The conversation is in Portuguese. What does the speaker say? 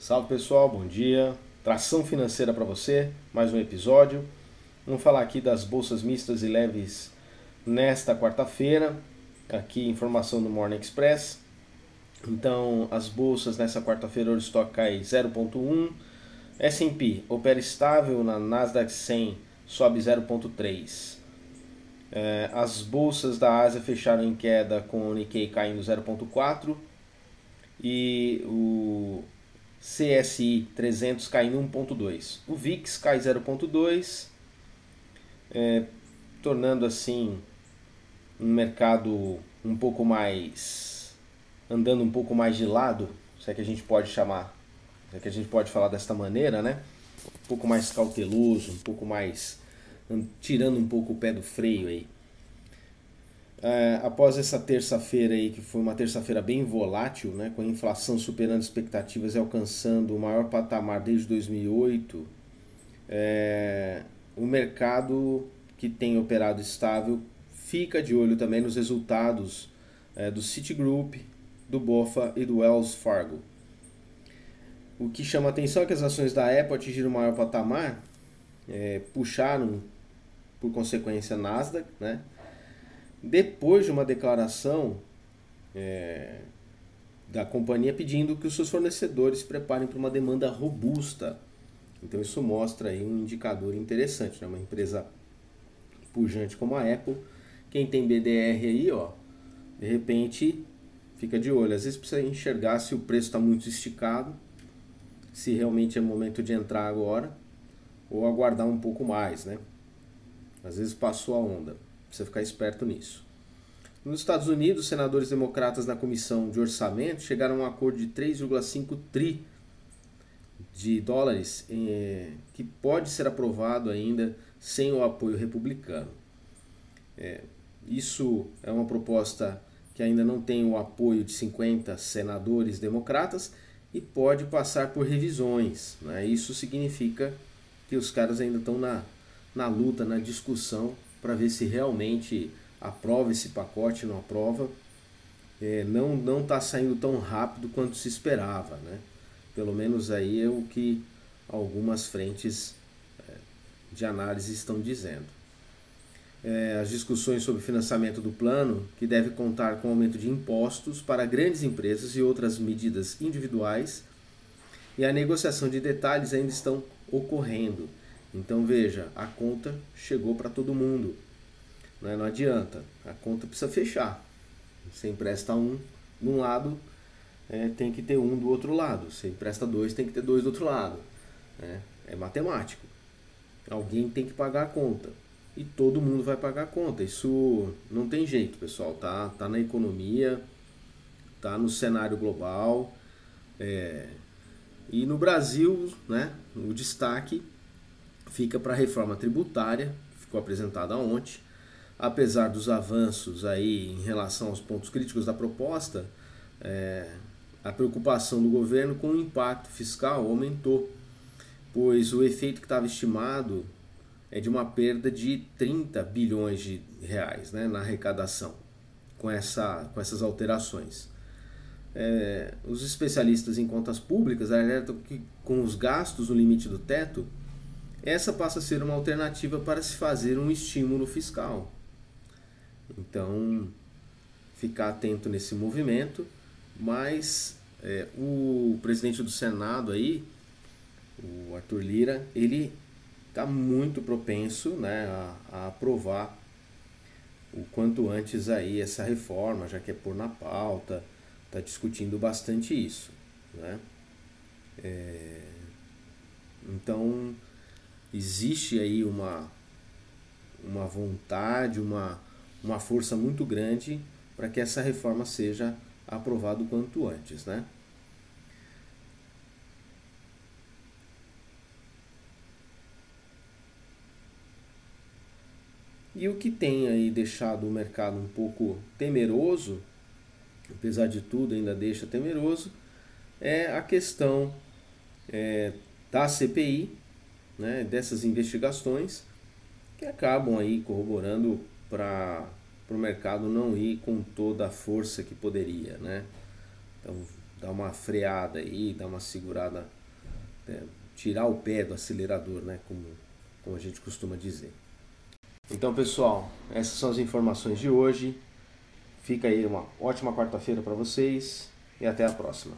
Salve pessoal, bom dia. Tração financeira para você, mais um episódio. Vamos falar aqui das bolsas mistas e leves nesta quarta-feira. Aqui informação do Morning Express. Então, as bolsas nessa quarta-feira, o estoque cai 0.1. S&P opera estável na Nasdaq 100, sobe 0.3. É, as bolsas da Ásia fecharam em queda com o Nikkei caindo 0.4 e o CSI 300 caindo 1.2. O VIX cai 0.2, é, tornando assim um mercado um pouco mais andando um pouco mais de lado, se é que a gente pode chamar, se é que a gente pode falar desta maneira, né? Um pouco mais cauteloso, um pouco mais tirando um pouco o pé do freio aí. É, após essa terça-feira aí, que foi uma terça-feira bem volátil, né, com a inflação superando expectativas e alcançando o maior patamar desde 2008, é, o mercado que tem operado estável fica de olho também nos resultados é, do Citigroup, do BOFA e do Wells Fargo. O que chama atenção é que as ações da Apple atingiram o maior patamar, é, puxaram por consequência Nasdaq, né? Depois de uma declaração é, da companhia pedindo que os seus fornecedores se preparem para uma demanda robusta. Então isso mostra aí um indicador interessante, né? uma empresa pujante como a Apple, quem tem BDR aí, ó, de repente fica de olho. Às vezes precisa enxergar se o preço está muito esticado, se realmente é momento de entrar agora, ou aguardar um pouco mais, né? Às vezes passou a onda. Precisa ficar esperto nisso. Nos Estados Unidos, senadores democratas na comissão de orçamento chegaram a um acordo de 3,5 tri de dólares eh, que pode ser aprovado ainda sem o apoio republicano. É, isso é uma proposta que ainda não tem o apoio de 50 senadores democratas e pode passar por revisões. Né? Isso significa que os caras ainda estão na, na luta, na discussão para ver se realmente aprova esse pacote, não aprova. É, não não está saindo tão rápido quanto se esperava, né? Pelo menos aí é o que algumas frentes é, de análise estão dizendo. É, as discussões sobre financiamento do plano, que deve contar com aumento de impostos para grandes empresas e outras medidas individuais, e a negociação de detalhes ainda estão ocorrendo. Então veja, a conta chegou para todo mundo. Né? Não adianta, a conta precisa fechar. Você empresta um de um lado, é, tem que ter um do outro lado. Você empresta dois, tem que ter dois do outro lado. Né? É matemático. Alguém tem que pagar a conta. E todo mundo vai pagar a conta. Isso não tem jeito, pessoal. Tá, tá na economia, tá no cenário global. É, e no Brasil, né, o destaque fica para a reforma tributária, ficou apresentada ontem. Apesar dos avanços aí em relação aos pontos críticos da proposta, é, a preocupação do governo com o impacto fiscal aumentou, pois o efeito que estava estimado é de uma perda de 30 bilhões de reais né, na arrecadação com, essa, com essas alterações. É, os especialistas em contas públicas alertam que com os gastos no limite do teto, essa passa a ser uma alternativa para se fazer um estímulo fiscal. Então, ficar atento nesse movimento, mas é, o presidente do Senado aí, o Arthur Lira, ele está muito propenso né, a, a, aprovar o quanto antes aí essa reforma, já que é pôr na pauta, está discutindo bastante isso. Né? É, então existe aí uma, uma vontade, uma, uma força muito grande para que essa reforma seja aprovada o quanto antes, né? E o que tem aí deixado o mercado um pouco temeroso, apesar de tudo ainda deixa temeroso, é a questão é, da CPI, né, dessas investigações que acabam aí corroborando para o mercado não ir com toda a força que poderia, né? Então dar uma freada aí, dar uma segurada, é, tirar o pé do acelerador, né? Como, como a gente costuma dizer. Então, pessoal, essas são as informações de hoje. Fica aí uma ótima quarta-feira para vocês e até a próxima.